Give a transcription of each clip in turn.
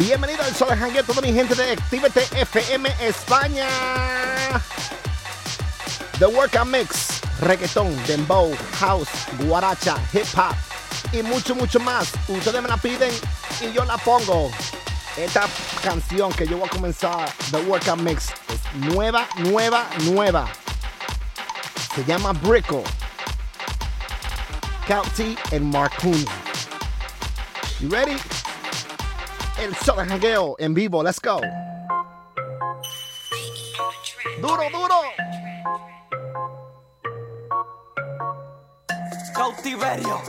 Bienvenido al Sol Hangueo, toda mi gente de Activate FM España. The Workout Mix, reggaetón, dembow, house, guaracha, hip hop y mucho, mucho más. Ustedes me la piden y yo la pongo. Esta canción que yo voy a comenzar, The Workout Mix, es nueva, nueva, nueva. Se llama Brickle. County and Marconi. You ready? El Sol Hangueo en vivo, let's go. Duro, duro. Cautiverio.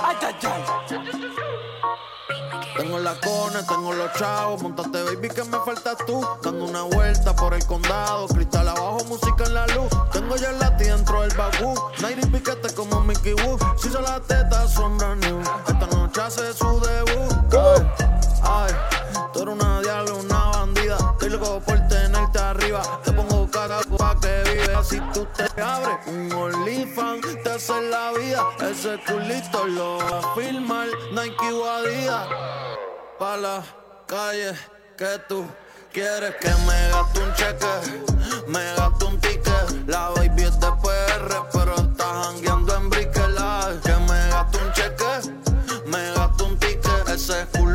Ay, ay, ay. Tengo la cone, tengo los chavos, montate baby que me faltas tú. Dando una vuelta por el condado, cristal abajo, música en la luz. Tengo ya la tía dentro del bagú, Nairi piquete como Mickey Woo. Si son las tetas son new, esta noche hace su debut. Ay, ay, tú eres una diabla, una bandida. Estoy loco por tenerte arriba. Si tú te abres un OnlyFans, te hace la vida. Ese culito lo va a filmar Nike Adidas pa' la calle que tú quieres que me gaste un cheque, me gaste un ticket. La baby es de PR, pero está jangueando en Brickell. Que me gaste un cheque, me gaste un ticket. Ese culo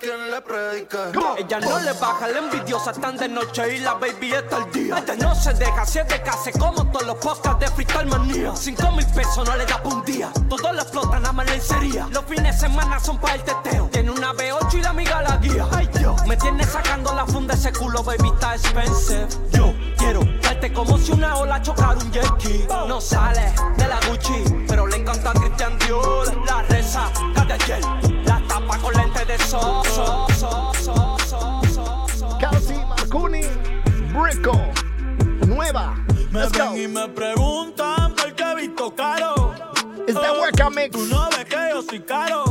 quien le predique. Ella no le baja, la envidiosa están de noche y la baby está al día. Ella no se deja, si es de casa, como todos los podcasts de Freestyle Manía. Cinco mil pesos no le da por un día, todo le explota nada más lencería. Los fines de semana son para el teteo. Tiene una B8 y la amiga la guía. Ay Dios, me tiene sacando la funda ese culo, baby, está expensive. Yo quiero darte como si una ola chocara un jet ski. No sale de la Gucci, pero le encanta Christian Dior. La reza, la tapa con lente de sol. Kelsey Marconi, Brickle. Nueva. Me Let's go. y me preguntan por qué he visto caro. The Eh, Workout Mix. Tú no ves que yo soy caro.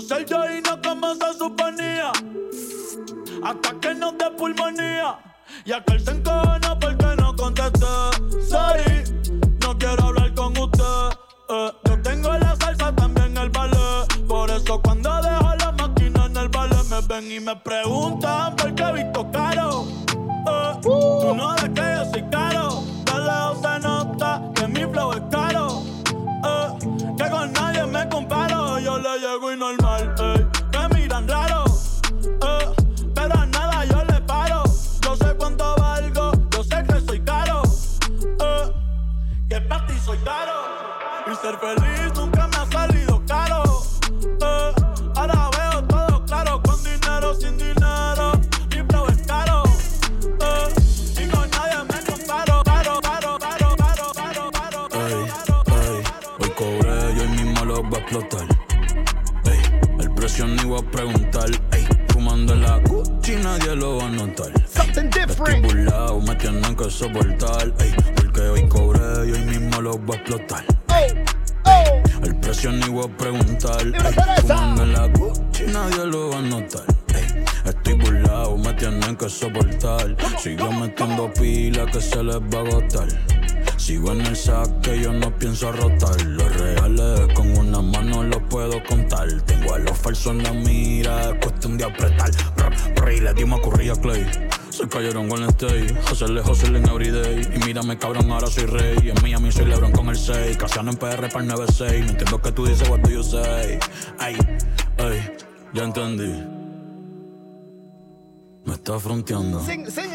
Ser no como se suponía. Hasta que nos dé pulmonía. Y aquel se encojona porque no contesté. Sorry, no quiero hablar con usted. Eh, yo tengo la salsa también el ballet. Por eso cuando dejo la máquina en el ballet me ven y me preguntan saque, yo no pienso rotar. Los reales con una puedo contar. Tengo a los falsos en la mira, es cuestión de apretar. y le dimos a Clay. Se cayeron con el stay, hacerle hustle en everyday. Y mírame cabrón, ahora soy rey. En Miami soy Lebron con el 6. Casiano en PR para el 96. No entiendo que tú dices, what do you say. Ay, ay, ya entendí. Me está fronteando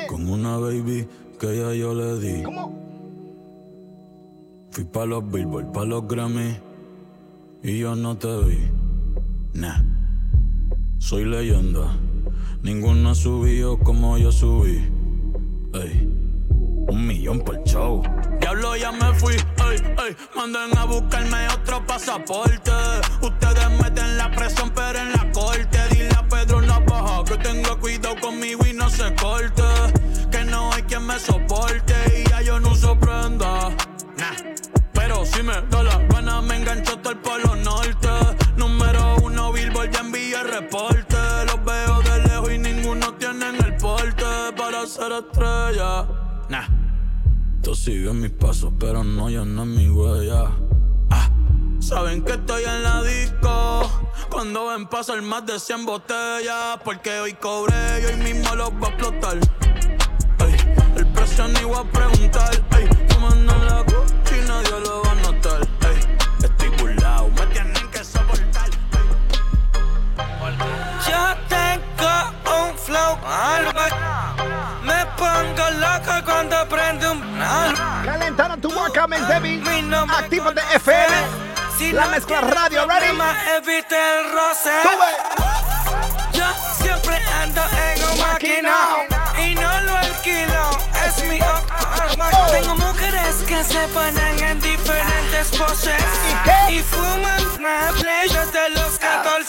con una baby que ya yo le di. Fui pa' los Billboard, pa' los Grammy y yo no te vi. Nah, soy leyenda. Ninguno ha subido como yo subí. Ey, un millón por show. Diablo, ya me fui. Ey, ey, manden a buscarme otro pasaporte. Ustedes meten la presión, pero en la corte. Dile a Pedro baja que tenga cuidado conmigo y no se corte. Que no hay quien me soporte y ya yo no uso prenda. Si me da la gana, me engancho hasta el polo norte. Número uno, Billboard, ya envié reporte. Los veo de lejos y ninguno tiene el porte para ser estrella. Nah. Tú sigues mis pasos, pero no, yo mi huella. Ah. Saben que estoy en la disco Cuando ven pasar más de 100 botellas Porque hoy cobré y hoy mismo los va a explotar El precio ni voy a preguntar Ey, en la nadie lo va notar. Ey, estoy burlado, me tienen que soportar. Yo tengo un flow Me pongo loco cuando prende un Calentando tu boca, mes Debbie. Activo de FM. La mezcla radio, ready. Evite el roce. Yo siempre ando en un maquinao y no lo alquilo. Es mi tengo mujeres que se ponen en diferentes poses y, fuman Snapple desde los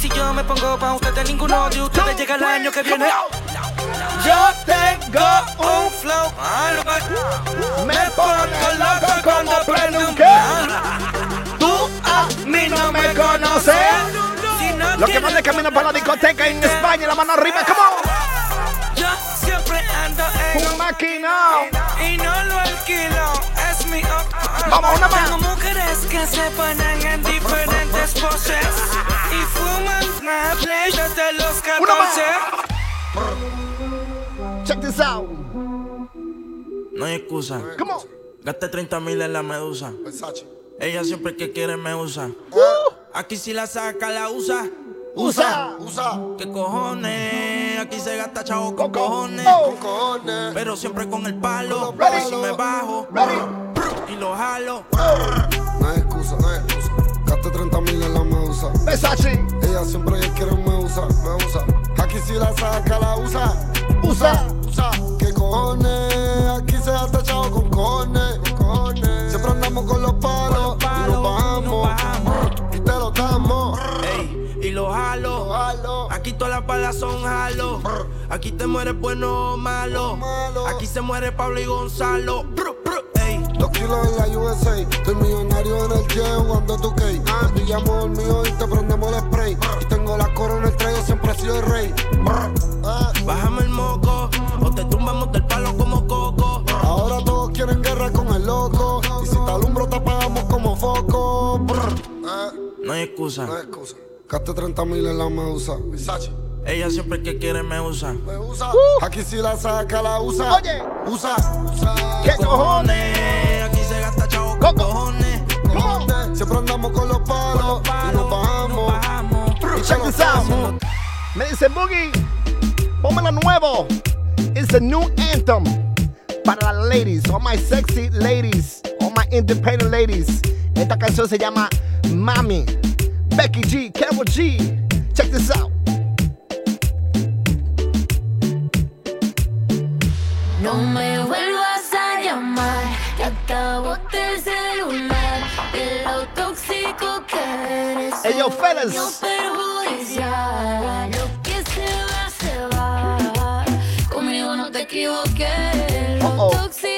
Si yo me pongo pa' ustedes, ninguno de ustedes llega el año que viene. Yo tengo un flow Me pongo loco cuando prendo un Tú a mí no me conoces. Lo que más de camino para la discoteca en España, la mano arriba, come Yo siempre ando en un máquina. y no lo alquilo. Es mi Vamos, una más. Tengo mujeres que se ponen en diferentes poses los 14. Check this out. No hay excusa. ¿Cómo? Gasté 30 mil en la medusa. Ella siempre que quiere me usa. Aquí si la saca, la usa. Usa, usa. ¿Qué cojones? Aquí se gasta chavo con cojones. cojones. Pero siempre con el palo. Si me bajo y lo jalo. No hay excusa, no hay excusa. Gaste 30 mil en la medusa. Versace. Ella siempre quiere me usa, me usa. Aquí si la saca, la usa. Usa, usa. ¿Qué cojones? Aquí se gasta chavo con cojones. Siempre andamos con los palos. y nos bajamos. Y te lo damos. Ey, y lo jalo. Aquí todas las balas son jalo. Aquí te mueres bueno o malo. Aquí se muere Pablo y Gonzalo. Dos kilos en la USA, estoy millonario en el jet cuando tu. Te llamo el mío y te prendemos el spray. Y tengo la corona, el traigo, siempre he sido el rey. Bájame el moco, o te tumbamos del palo como coco. Ahora todos quieren guerra con el loco. Y si te alumbro, te apagamos como foco. No hay excusa. No hay excusa. Gaste 30 mil en la medusa. Ella siempre que quiere me usa. Me usa. Uh. Aquí si la saca, la usa. Oye. Usa. usa. ¿Qué cojones? Aquí se gasta chavo con cojones. cojones. Siempre andamos con los palos. y nos bajamos. Y check this out. Me dice Boogie. Póngalo nuevo. It's a new anthem. Para las ladies. All my sexy ladies. All my independent ladies. Esta canción se llama Mami. Becky G. Carol G. Check this out. No me vuelvas a llamar, que acabaste el celular. De lo tóxico que eres. Ellos Pérez. perjudicial. Lo que se va, se va. Conmigo no te equivoques. Lo uh -oh. tóxico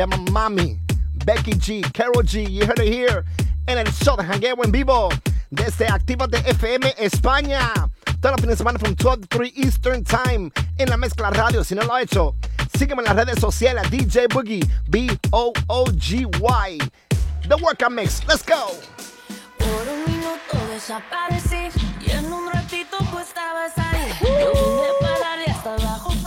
Llama Mami. Becky G, Carol G, you heard it here en el show de Hangueo en vivo desde de FM España. Todos los fines de semana from 12 to 3 Eastern Time en la mezcla radio. Si no lo ha hecho, sígueme en las redes sociales DJ Boogie, B-O-O-G-Y. The Workout Mix, let's go. Por un minuto desaparecí y en un ratito pues estabas ahí. Yo vine y hasta abajo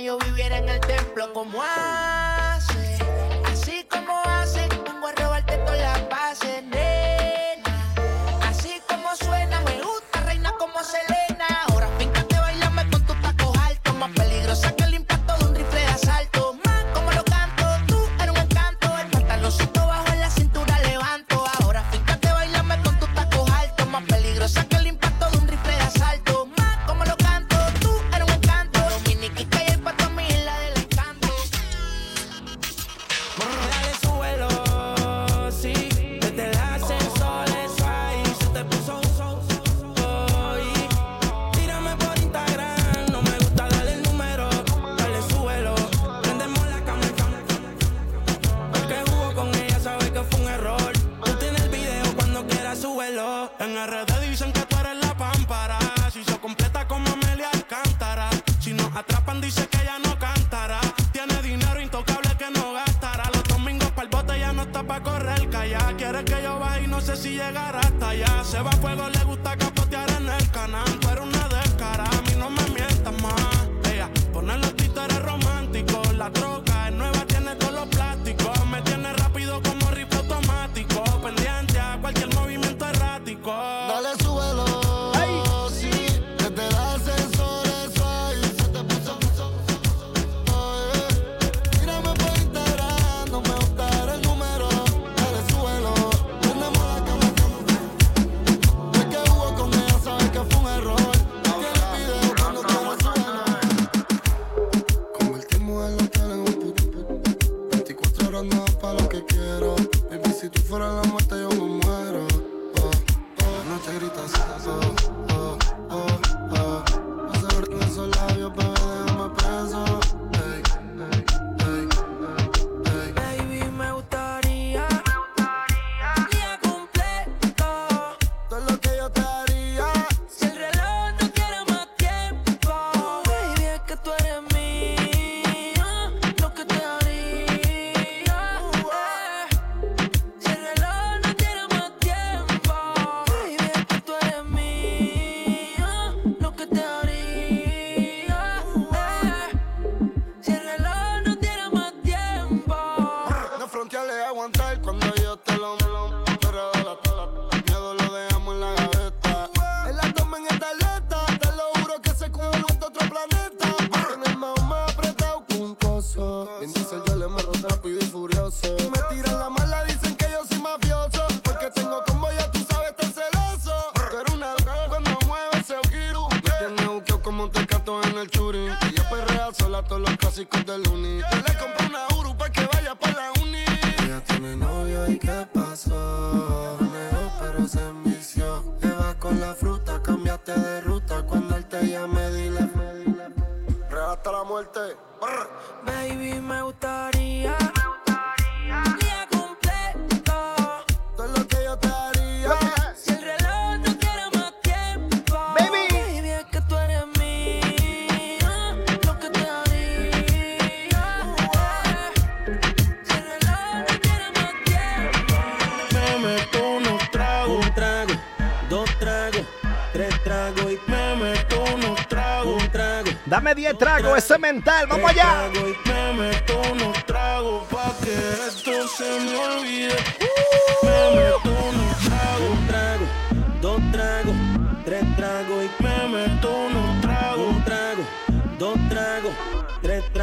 yo viviera en el templo como hace.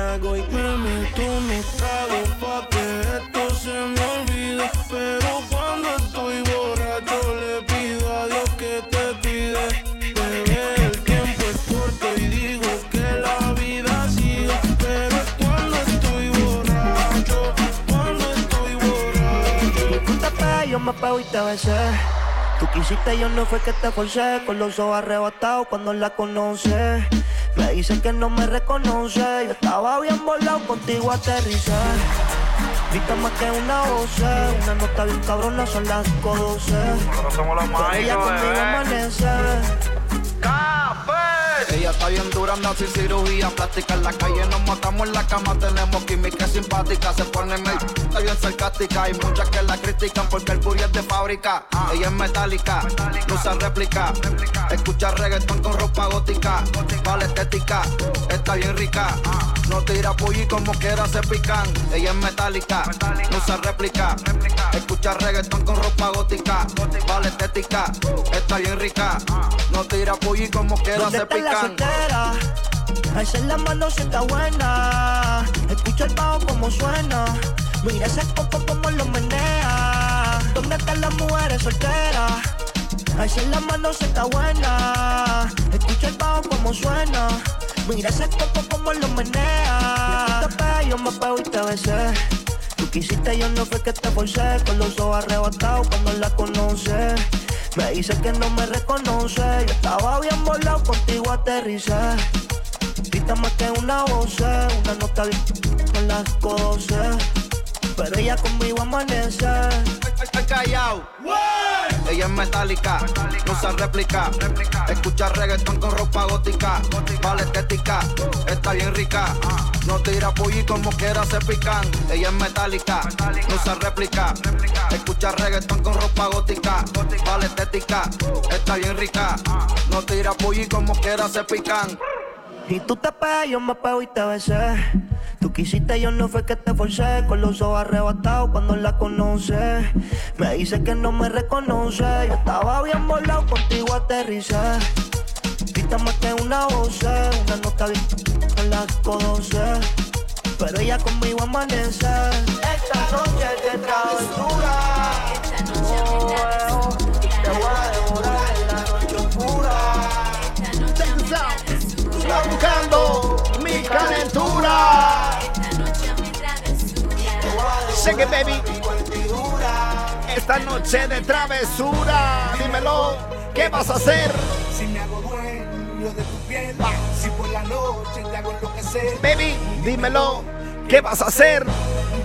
Tragos y me meto unos tragos pa' que esto se me olvide. Pero cuando estoy borracho le pido a Dios que te pide. me pego y te besé. Tú quisiste, yo no fue que te forcé. Con los ojos arrebatados cuando la conoce. Me dice que no me reconoce. Yo estaba bien volado, contigo aterricé. Viste más que una voz, una nota bien cabrona, son las 5.12. Nosotros somos los más Ella conmigo amanece. Está bien dura, anda sin cirugía plástica. En la calle nos matamos en la cama, tenemos química simpática. Se ponen el está bien sarcástica. Hay muchas que la critican porque el booty es de fábrica. Ella es metálica, no usa réplica. Escucha reggaetón con ropa gótica. Vale estética, está bien rica. No tira pollo como quiera se pican. Ella es metálica, no usa réplica. Escucha reggaetón con ropa gótica. Vale estética, está bien rica. No tira pollo como quiera se pican soltera. Alza la mano si está buena. Escucha el bajo como suena. Mira ese coco como lo menea. ¿Dónde están las mujeres solteras? Alza la mano si está buena. Escucha el bajo como suena. Mira ese coco como lo menea. Tú te yo me pego y te besé. Tú quisiste, yo no fue que te forcé. Con los ojos arrebatados cuando la conoces. Me dice que no me reconoce. Yo estaba bien volado, contigo aterricé. Grita más que una voz, una nota bien con las cosas. Pero ella conmigo amanece. Estoy callado. Ella es metálica, no usa réplica. Escucha reggaetón con ropa gótica. Vale estética, está bien rica. No tira pollo como quiera se pican. Ella es metálica, no usa réplica. Escucha reggaetón con ropa gótica. Vale estética, está bien rica. No tira pollo como quiera se pican. Y tú te pegas, yo me pego y te besé. Tú quisiste, yo no fue que te forcé. Con los ojos arrebatados cuando la conoce. Me dice que no me reconoce. Yo estaba bien volado, contigo aterricé. Grita más que una voz, una nota bien con las cosas. Pero ella conmigo amanece. Esta noche es de travesura. Está buscando mi calentura. Shake it, baby. Esta noche de travesura. Dímelo, ¿qué vas a hacer? Si me hago dueño de tu piel, si por la noche te hago enloquecer. Baby, dímelo, ¿qué vas a hacer?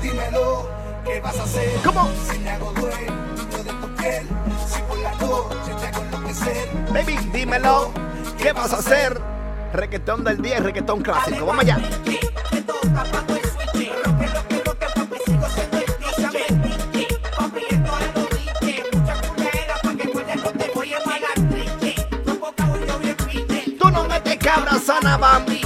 Dímelo, ¿qué vas a hacer? ¿Cómo? Si me hago dueño de tu piel, si por la noche te hago enloquecer. Baby, dímelo, ¿qué vas a hacer? Requetón del día requetón clásico. Vamos allá. Tú no me te cabras, Sanabam. Oye,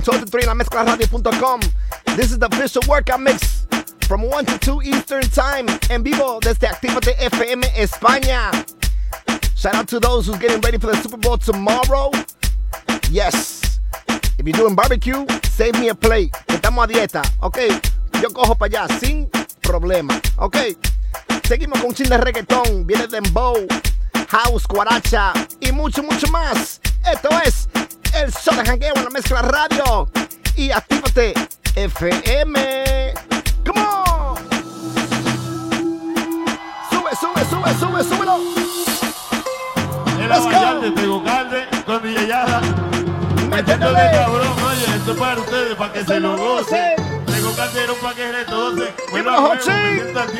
from 12 to 3 en la mezclaradio.com. This is the official workout mix from 1 to 2 Eastern Time en vivo desde Actívate FM España. Shout out to those who's getting ready for the Super Bowl tomorrow. Yes. If you're doing barbecue, save me a plate. Estamos a dieta, ok. Yo cojo para allá sin problema, ok. Seguimos con un chin de reggaetón, viene dembow, house, guaracha y mucho, mucho más. Esto es el Soda Jangueo eh, en la mezcla radio. Y actívate FM. ¡Come on! Sube, sube, sube, sube, súbelo. El aguayante Tegucalde con DJ Yada. Metiéndole cabrón, oye, esto es para ustedes, para que se lo gocen. Tegucalde era un paquete de Bueno, me siento aquí.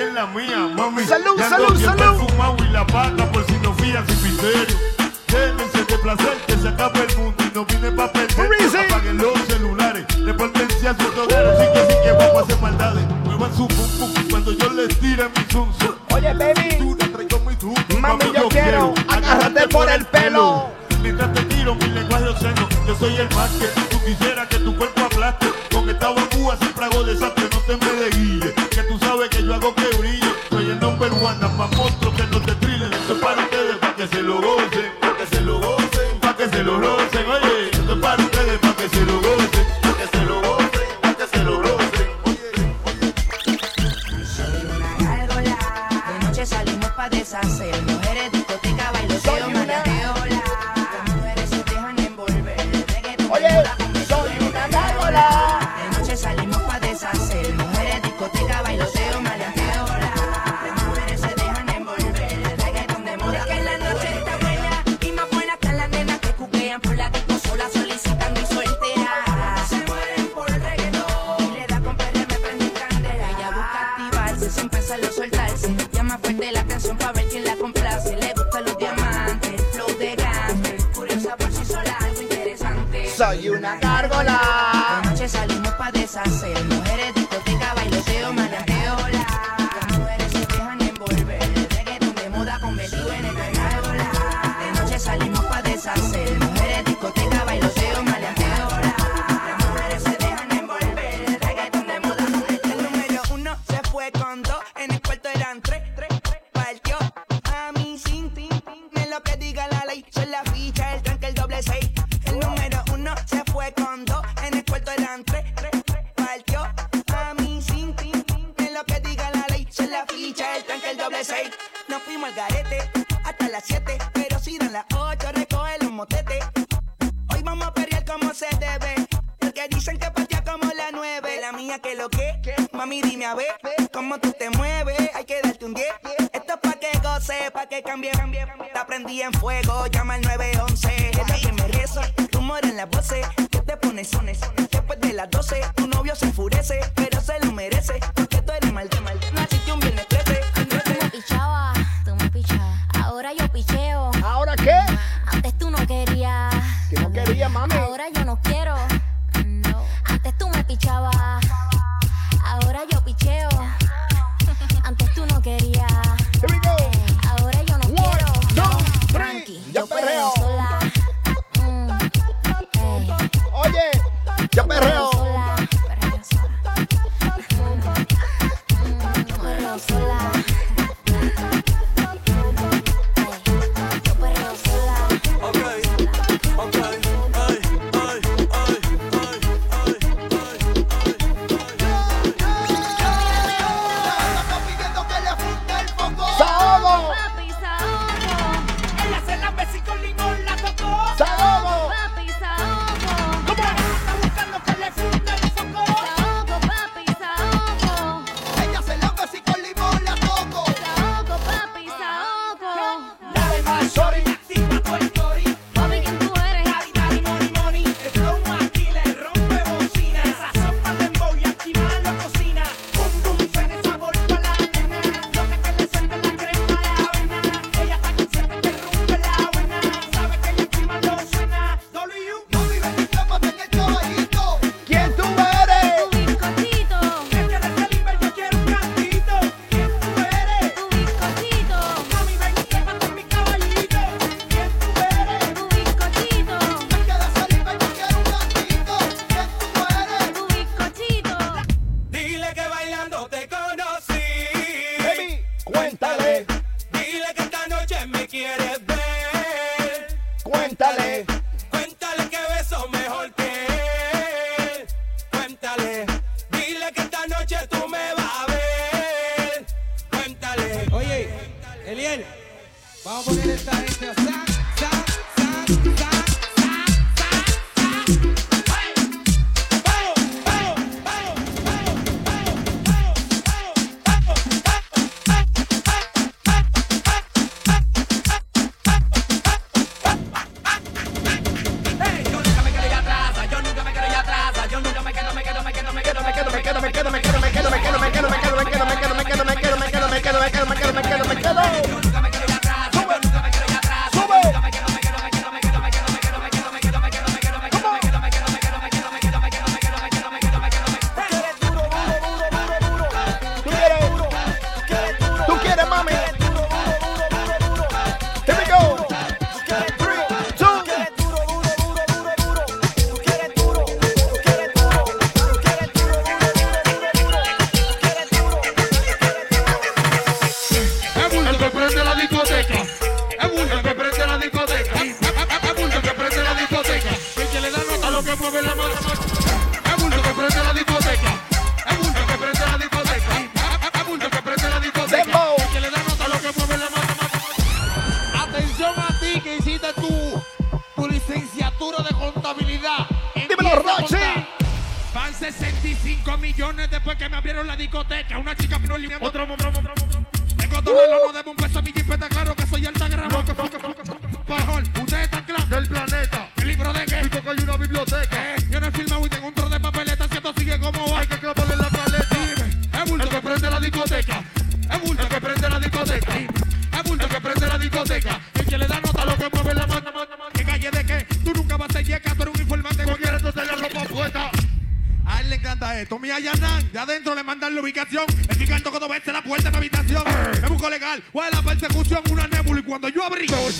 Salud, salud, salud. Llévense de placer que se acabe el mundo y no vine para perder. Apaguen los celulares, repórtense a sus hogares. Así que sí que vamos a hacer maldades. Muevan su pum pum cuando yo les tire mi zum. Oye, baby. Tú te traigo mi tú. Mami, yo, yo quiero agárrate por el pelo. Mientras te tiro mi lenguaje océano, yo soy el más que tú quisieras que tu cuerpo aplaste. Con esta vacúa siempre hago desastre, no te me deguille. Que tú sabes que yo hago que brille. Soy el number one, más monstruo que no te trillen. Eso es para ustedes, para que se lo gocen el oro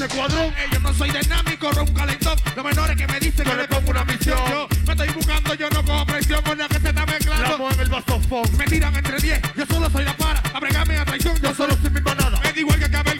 ese cuadrón. Yo no soy dinámico, un calentón. Los menores que me dicen que le pongo una misión. Yo me estoy buscando, yo no cojo presión con la que se está mezclando. en el vasofón. Me tiran entre 10, yo solo soy la para. A bregarme a traición, yo, yo solo soy mi manada. Es igual que cabello.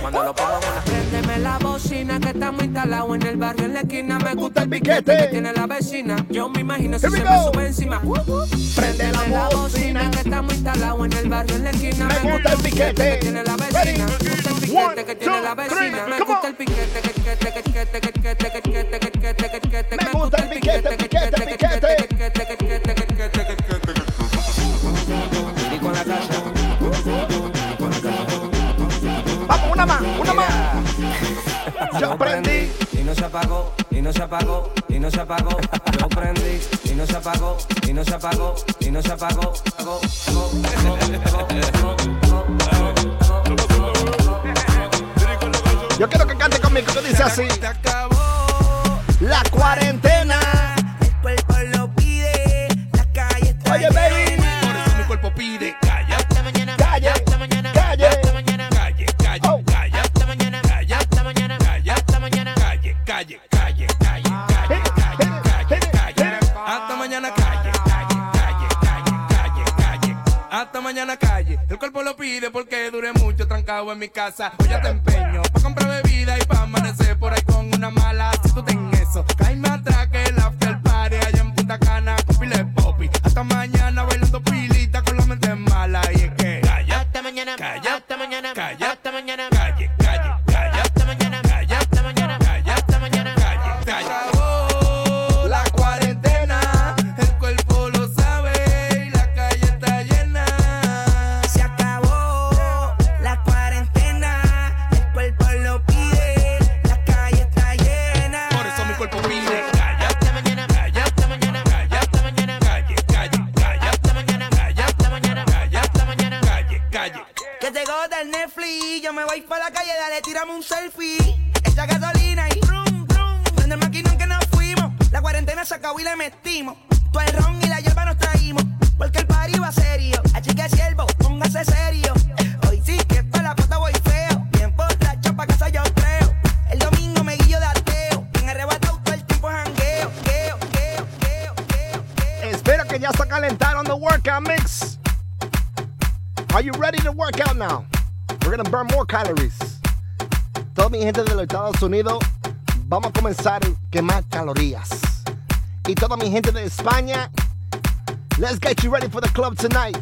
cuando lo pongo en una Préndeme la bocina que estamos instalados en el barrio en la esquina. Me gusta el piquete que tiene la vecina. Yo me imagino si se me sube encima. Préndeme la bocina que estamos instalados en el barrio en la esquina. Me gusta el piquete. que tiene la vecina. Me gusta el piquete que tiene la vecina. Me gusta el piquete que piquete que piquete que piquete que piquete que piquete que piquete Me gusta el piquete, piquete, piquete. Y con la casa una más, una más. Yo aprendí. Y no se apagó, y no se apagó, y no se apagó. Yo prendí, y no se apagó, y no se apagó, y no se apagó. Apagó, Yo quiero que cante conmigo, que dice así. La 40. Cuerpo lo pide porque dure mucho trancado en mi casa. Hoy ya te empeño pa comprar bebida y pa amanecer por ahí con una mala. Si tú ten eso caíme atrás que el after party allá en Punta Cana con pile popi hasta mañana bailando pilita con la mente mala. Y es que calla. Hasta mañana, Calla. Estados Unidos, vamos a comenzar a quemar calorías. Y toda mi gente de España, let's get you ready for the club tonight.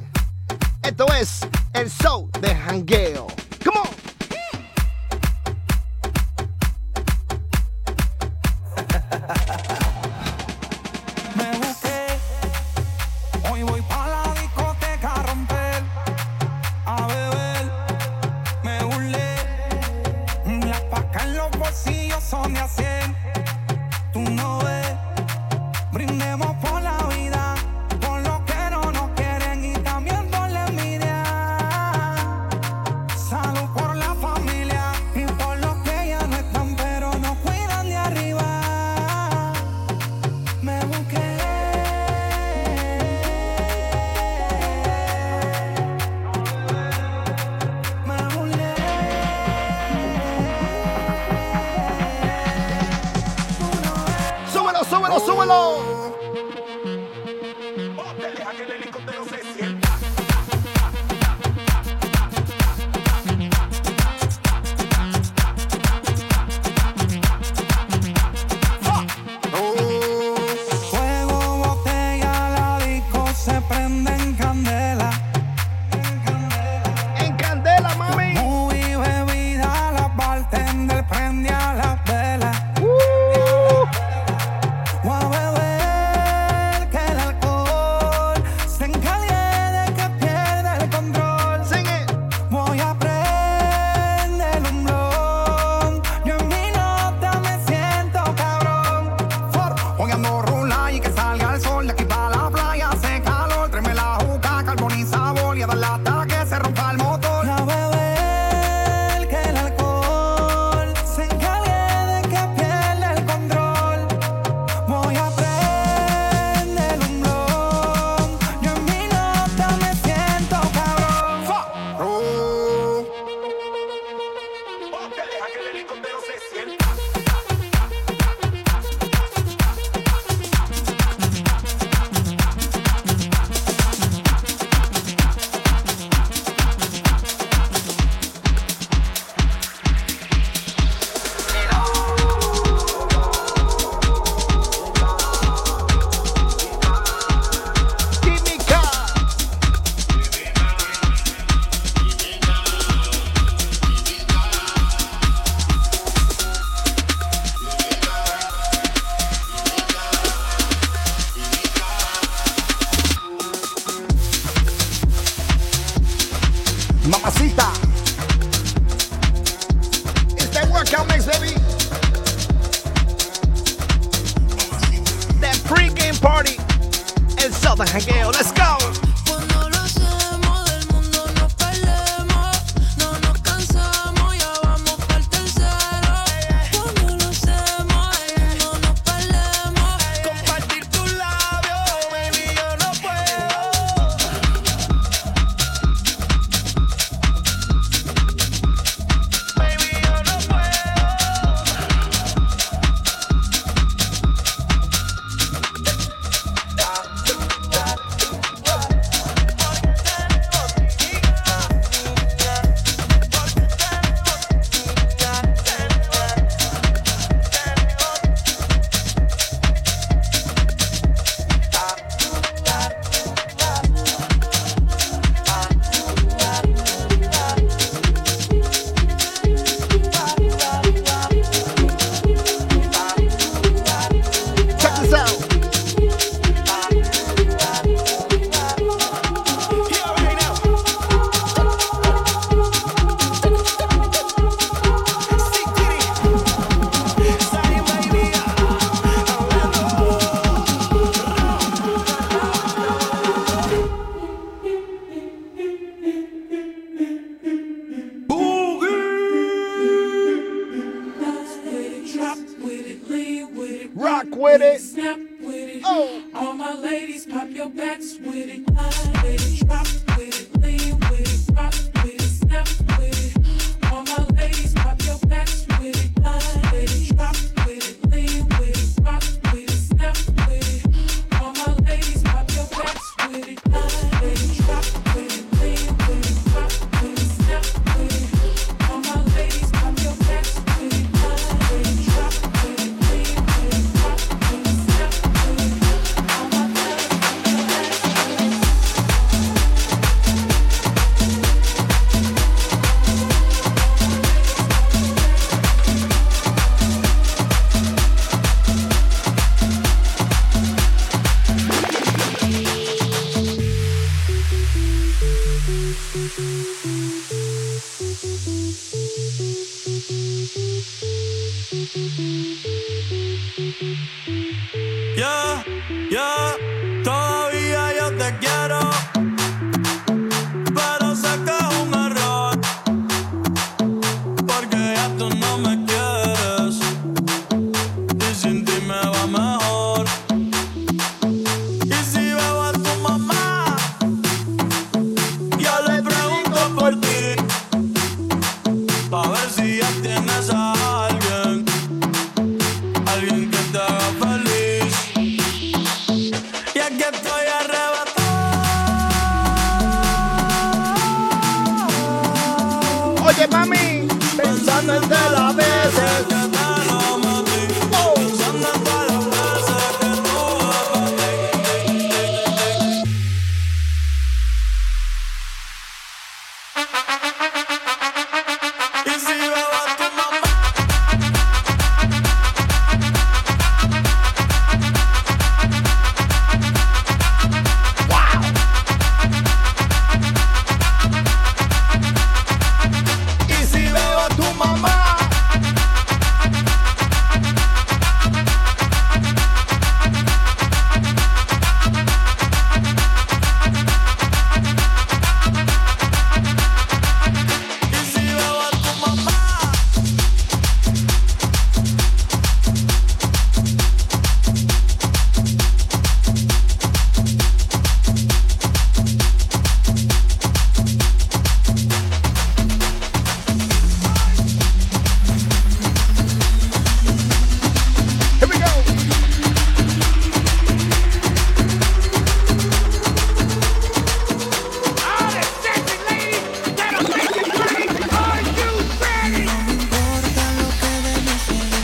Esto es el show de jangueo.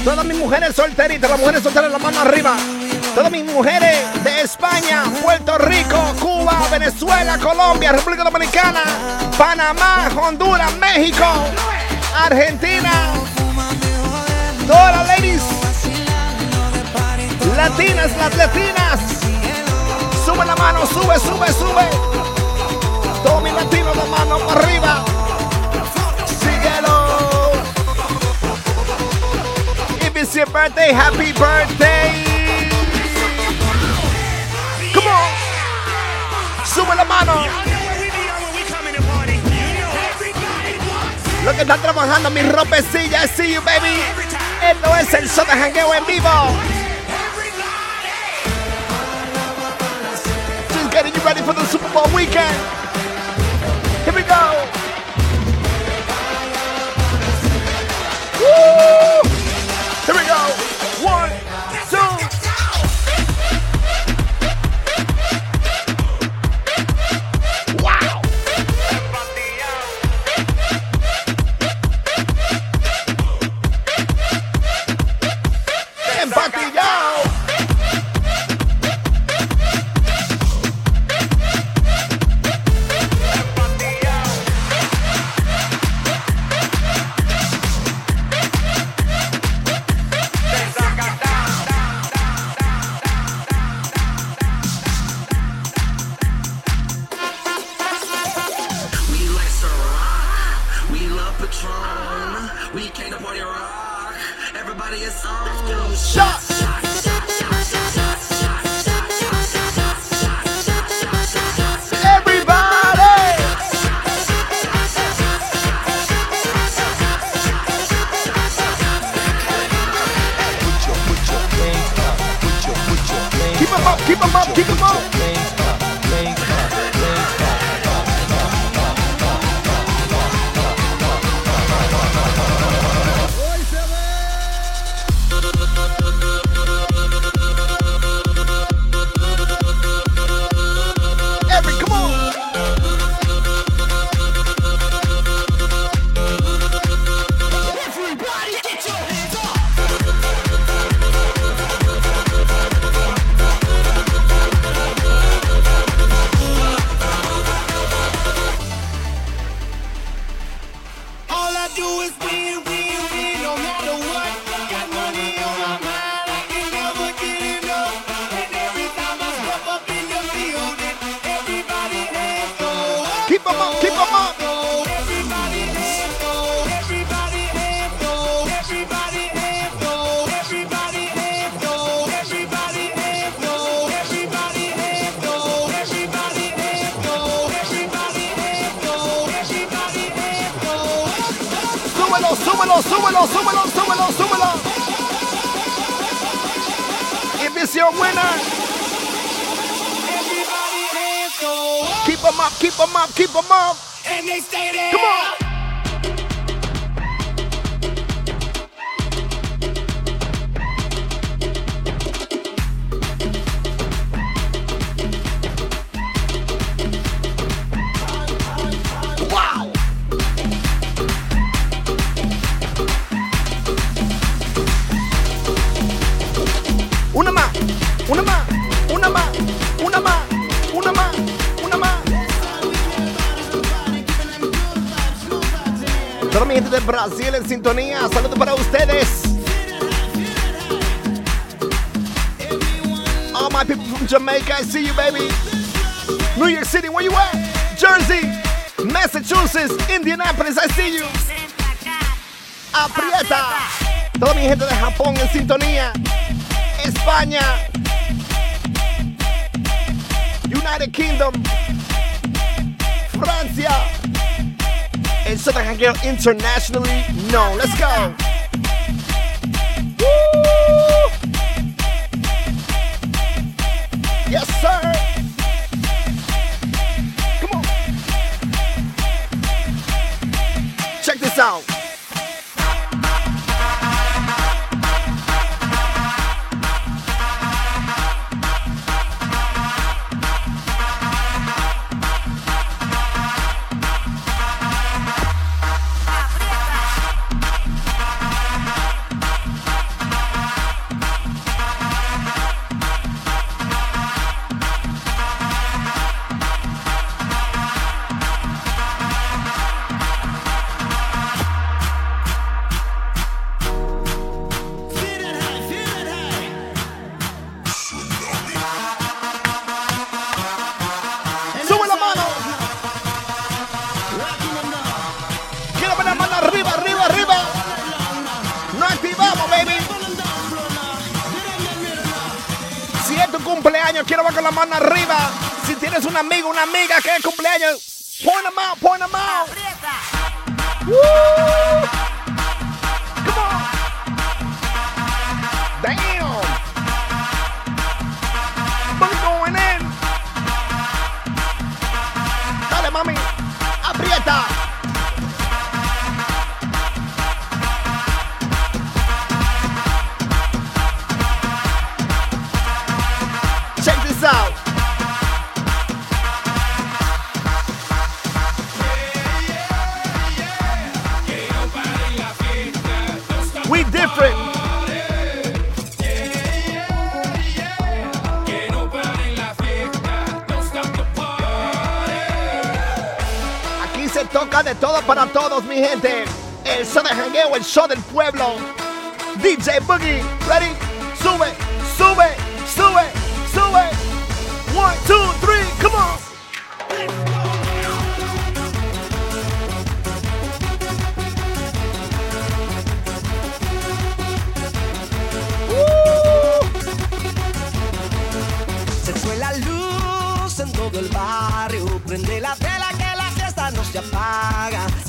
Todas mis mujeres solteritas, las mujeres solteras, la mano arriba. Todas mis mujeres de España, Puerto Rico, Cuba, Venezuela, Colombia, República Dominicana, Panamá, Honduras, México, Argentina. Todas las ladies latinas, las latinas. Sube la mano, sube, sube, sube. Todos mis latinos, la mano para arriba. It's your birthday, happy birthday. Come on. Sube la mano. Lo que están trabajando mis ropecillas, see you baby. Esto es el show de jangueo en vivo. Just getting you ready for the Super Bowl weekend. winners. Keep them up, keep them up, keep them up. And they stay there. Come on. De Brasil en sintonía. Saludos para ustedes. All my people from Jamaica, I see you, baby. New York City, where you at? Jersey, Massachusetts, Indianapolis, I see you. Aprieta. Toda mi gente de Japón en sintonía. España. United Kingdom. Francia. Southern Hangeo internationally known. Let's go. Un amigo, una amiga que es cumpleaños, point them out, point them out. Gente. El show de jangueo, el show del pueblo. DJ Boogie,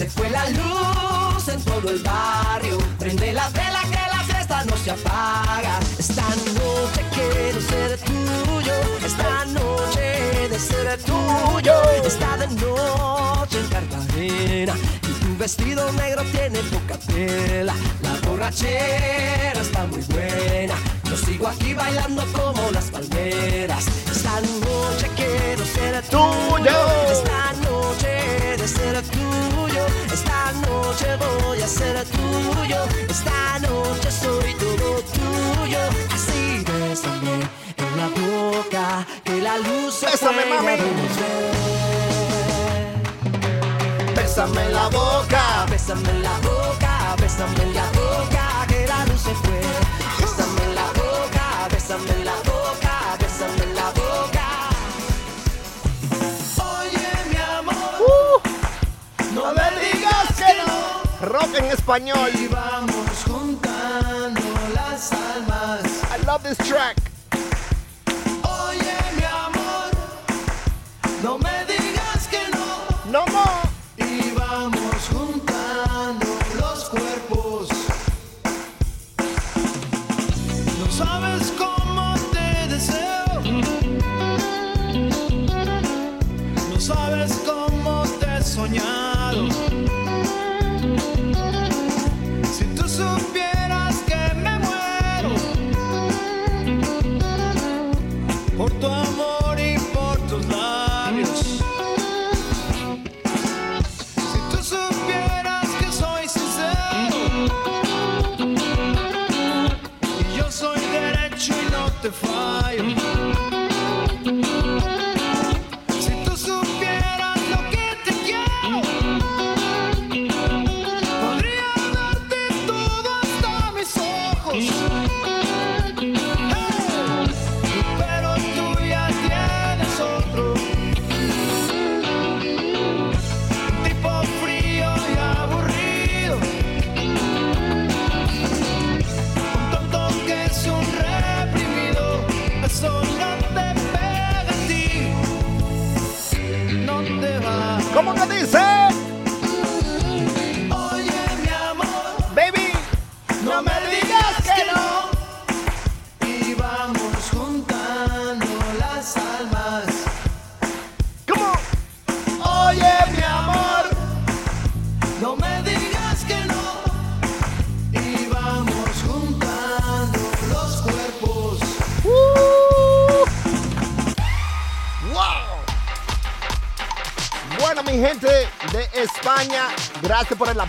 Se fue la luz en todo el barrio. Prende la vela que la fiesta no se apaga. Esta noche quiero ser tuyo. Esta noche de ser tuyo. Está de noche en Cartagena. Y tu vestido negro tiene poca tela. La borrachera está muy buena. Yo sigo aquí bailando como las palmeras. Esta noche quiero ser tuyo. Esta noche noche voy a ser tuyo. Esta noche soy todo tuyo. Así bésame en la boca. Que la luz se Bésame, mami. Bésame en la boca. Bésame en la boca, bésame en la boca, que la luz se fue. Bésame en la boca, bésame en la boca, Rock en español. y vamos juntando las almas. I love this track. Oye, mi amor, no me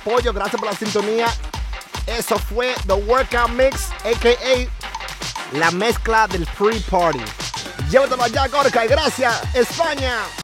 apoyo, gracias por la sintonía. Eso fue The Workout Mix, a.k.a. la mezcla del Free Party. Llévatelo allá, Gorka, y gracias, España.